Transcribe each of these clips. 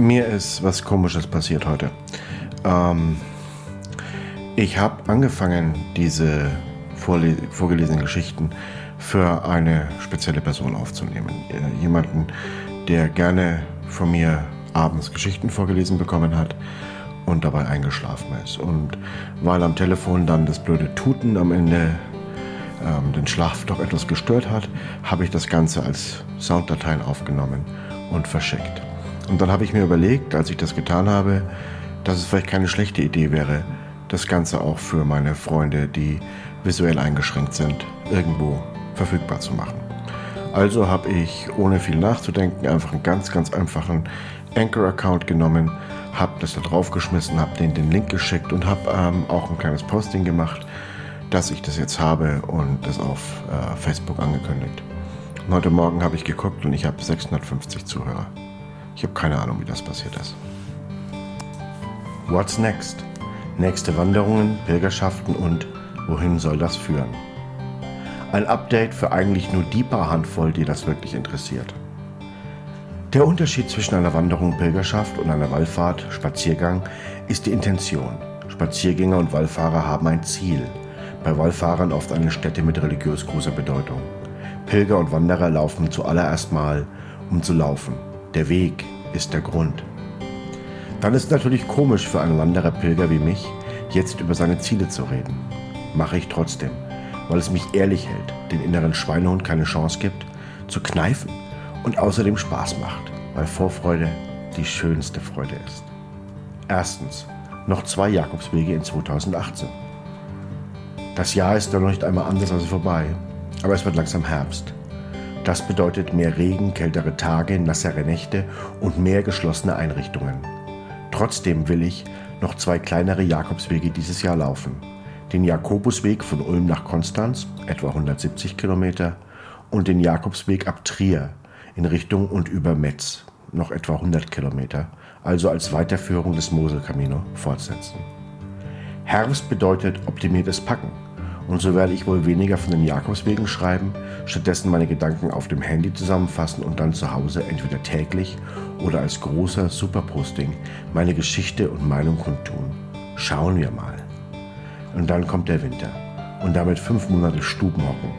Mir ist was Komisches passiert heute. Ähm, ich habe angefangen, diese vorgelesenen Geschichten für eine spezielle Person aufzunehmen. Äh, jemanden, der gerne von mir abends Geschichten vorgelesen bekommen hat und dabei eingeschlafen ist. Und weil am Telefon dann das blöde Tuten am Ende ähm, den Schlaf doch etwas gestört hat, habe ich das Ganze als Sounddateien aufgenommen und verschickt. Und dann habe ich mir überlegt, als ich das getan habe, dass es vielleicht keine schlechte Idee wäre, das Ganze auch für meine Freunde, die visuell eingeschränkt sind, irgendwo verfügbar zu machen. Also habe ich, ohne viel nachzudenken, einfach einen ganz, ganz einfachen Anchor-Account genommen, habe das da draufgeschmissen, habe denen den Link geschickt und habe ähm, auch ein kleines Posting gemacht, dass ich das jetzt habe und das auf äh, Facebook angekündigt. Und heute Morgen habe ich geguckt und ich habe 650 Zuhörer. Ich habe keine Ahnung, wie das passiert ist. What's next? Nächste Wanderungen, Pilgerschaften und wohin soll das führen? Ein Update für eigentlich nur die paar Handvoll, die das wirklich interessiert. Der Unterschied zwischen einer Wanderung, Pilgerschaft und einer Wallfahrt, Spaziergang, ist die Intention. Spaziergänger und Wallfahrer haben ein Ziel. Bei Wallfahrern oft eine Stätte mit religiös großer Bedeutung. Pilger und Wanderer laufen zuallererst mal, um zu laufen. Der Weg ist der Grund. Dann ist es natürlich komisch für einen Wanderer Pilger wie mich, jetzt über seine Ziele zu reden. Mache ich trotzdem, weil es mich ehrlich hält, den inneren Schweinehund keine Chance gibt, zu kneifen und außerdem Spaß macht, weil Vorfreude die schönste Freude ist. Erstens, noch zwei Jakobswege in 2018. Das Jahr ist noch nicht einmal anders als vorbei, aber es wird langsam Herbst. Das bedeutet mehr Regen, kältere Tage, nassere Nächte und mehr geschlossene Einrichtungen. Trotzdem will ich noch zwei kleinere Jakobswege dieses Jahr laufen. Den Jakobusweg von Ulm nach Konstanz, etwa 170 Kilometer, und den Jakobsweg ab Trier, in Richtung und über Metz, noch etwa 100 Kilometer, also als Weiterführung des Moselkamino fortsetzen. Herbst bedeutet optimiertes Packen und so werde ich wohl weniger von den Jakobswegen schreiben, stattdessen meine Gedanken auf dem Handy zusammenfassen und dann zu Hause entweder täglich oder als großer Superposting meine Geschichte und Meinung kundtun. Schauen wir mal. Und dann kommt der Winter und damit fünf Monate Stubenhocken,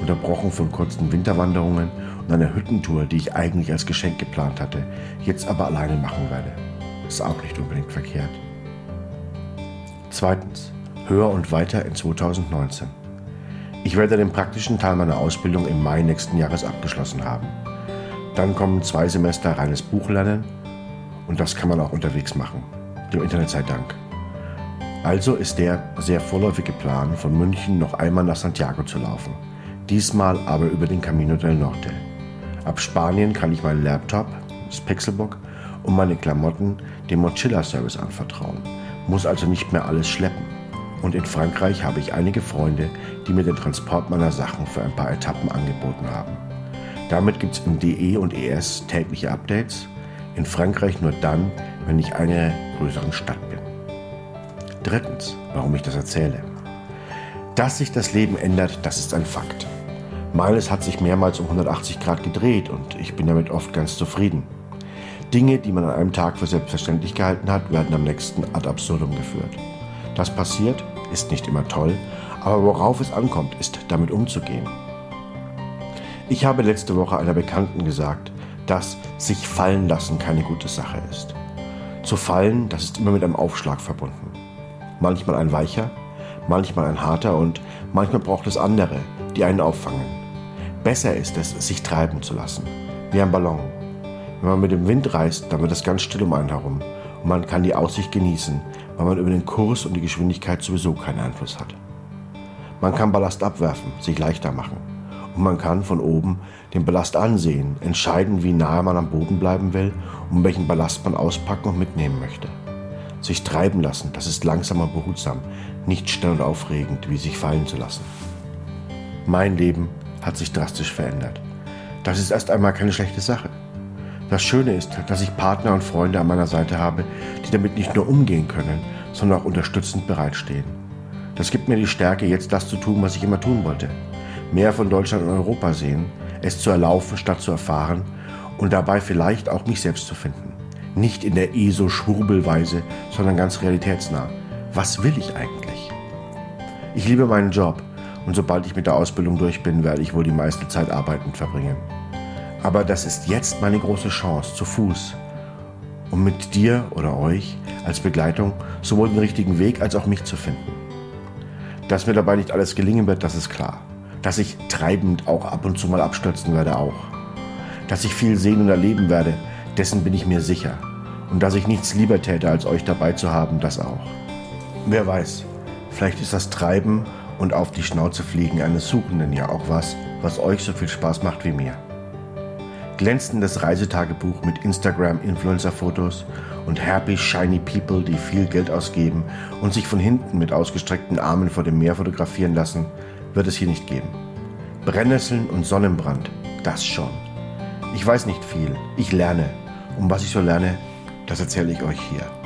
unterbrochen von kurzen Winterwanderungen und einer Hüttentour, die ich eigentlich als Geschenk geplant hatte, jetzt aber alleine machen werde. Ist auch nicht unbedingt verkehrt. Zweitens, höher und weiter in 2019. Ich werde den praktischen Teil meiner Ausbildung im Mai nächsten Jahres abgeschlossen haben. Dann kommen zwei Semester reines Buchlernen und das kann man auch unterwegs machen, dem Internet sei Dank. Also ist der sehr vorläufige Plan, von München noch einmal nach Santiago zu laufen. Diesmal aber über den Camino del Norte. Ab Spanien kann ich meinen Laptop, das Pixelbook und meine Klamotten dem Mochilla-Service anvertrauen, muss also nicht mehr alles schleppen. Und in Frankreich habe ich einige Freunde, die mir den Transport meiner Sachen für ein paar Etappen angeboten haben. Damit gibt es in DE und ES tägliche Updates, in Frankreich nur dann, wenn ich einer größeren Stadt bin. Drittens, warum ich das erzähle. Dass sich das Leben ändert, das ist ein Fakt. Meines hat sich mehrmals um 180 Grad gedreht und ich bin damit oft ganz zufrieden. Dinge, die man an einem Tag für selbstverständlich gehalten hat, werden am nächsten ad absurdum geführt. Das passiert, ist nicht immer toll, aber worauf es ankommt, ist damit umzugehen. Ich habe letzte Woche einer Bekannten gesagt, dass sich fallen lassen keine gute Sache ist. Zu fallen, das ist immer mit einem Aufschlag verbunden. Manchmal ein weicher, manchmal ein harter und manchmal braucht es andere, die einen auffangen. Besser ist es, sich treiben zu lassen, wie ein Ballon. Wenn man mit dem Wind reist, dann wird es ganz still um einen herum und man kann die Aussicht genießen, weil man über den Kurs und die Geschwindigkeit sowieso keinen Einfluss hat. Man kann Ballast abwerfen, sich leichter machen. Und man kann von oben den Ballast ansehen, entscheiden, wie nahe man am Boden bleiben will und welchen Ballast man auspacken und mitnehmen möchte. Sich treiben lassen, das ist langsam und behutsam, nicht schnell und aufregend, wie sich fallen zu lassen. Mein Leben hat sich drastisch verändert. Das ist erst einmal keine schlechte Sache. Das Schöne ist, dass ich Partner und Freunde an meiner Seite habe, die damit nicht nur umgehen können, sondern auch unterstützend bereitstehen. Das gibt mir die Stärke, jetzt das zu tun, was ich immer tun wollte. Mehr von Deutschland und Europa sehen, es zu erlaufen statt zu erfahren und dabei vielleicht auch mich selbst zu finden. Nicht in der ESO-Schwurbelweise, sondern ganz realitätsnah. Was will ich eigentlich? Ich liebe meinen Job und sobald ich mit der Ausbildung durch bin, werde ich wohl die meiste Zeit arbeitend verbringen. Aber das ist jetzt meine große Chance, zu Fuß, um mit dir oder euch als Begleitung sowohl den richtigen Weg als auch mich zu finden. Dass mir dabei nicht alles gelingen wird, das ist klar. Dass ich treibend auch ab und zu mal abstürzen werde, auch. Dass ich viel sehen und erleben werde, dessen bin ich mir sicher. Und dass ich nichts lieber täte, als euch dabei zu haben, das auch. Wer weiß, vielleicht ist das Treiben und auf die Schnauze fliegen eines Suchenden ja auch was, was euch so viel Spaß macht wie mir. Glänzendes Reisetagebuch mit Instagram-Influencer-Fotos und happy, shiny people, die viel Geld ausgeben und sich von hinten mit ausgestreckten Armen vor dem Meer fotografieren lassen, wird es hier nicht geben. Brennnesseln und Sonnenbrand, das schon. Ich weiß nicht viel, ich lerne. Um was ich so lerne, das erzähle ich euch hier.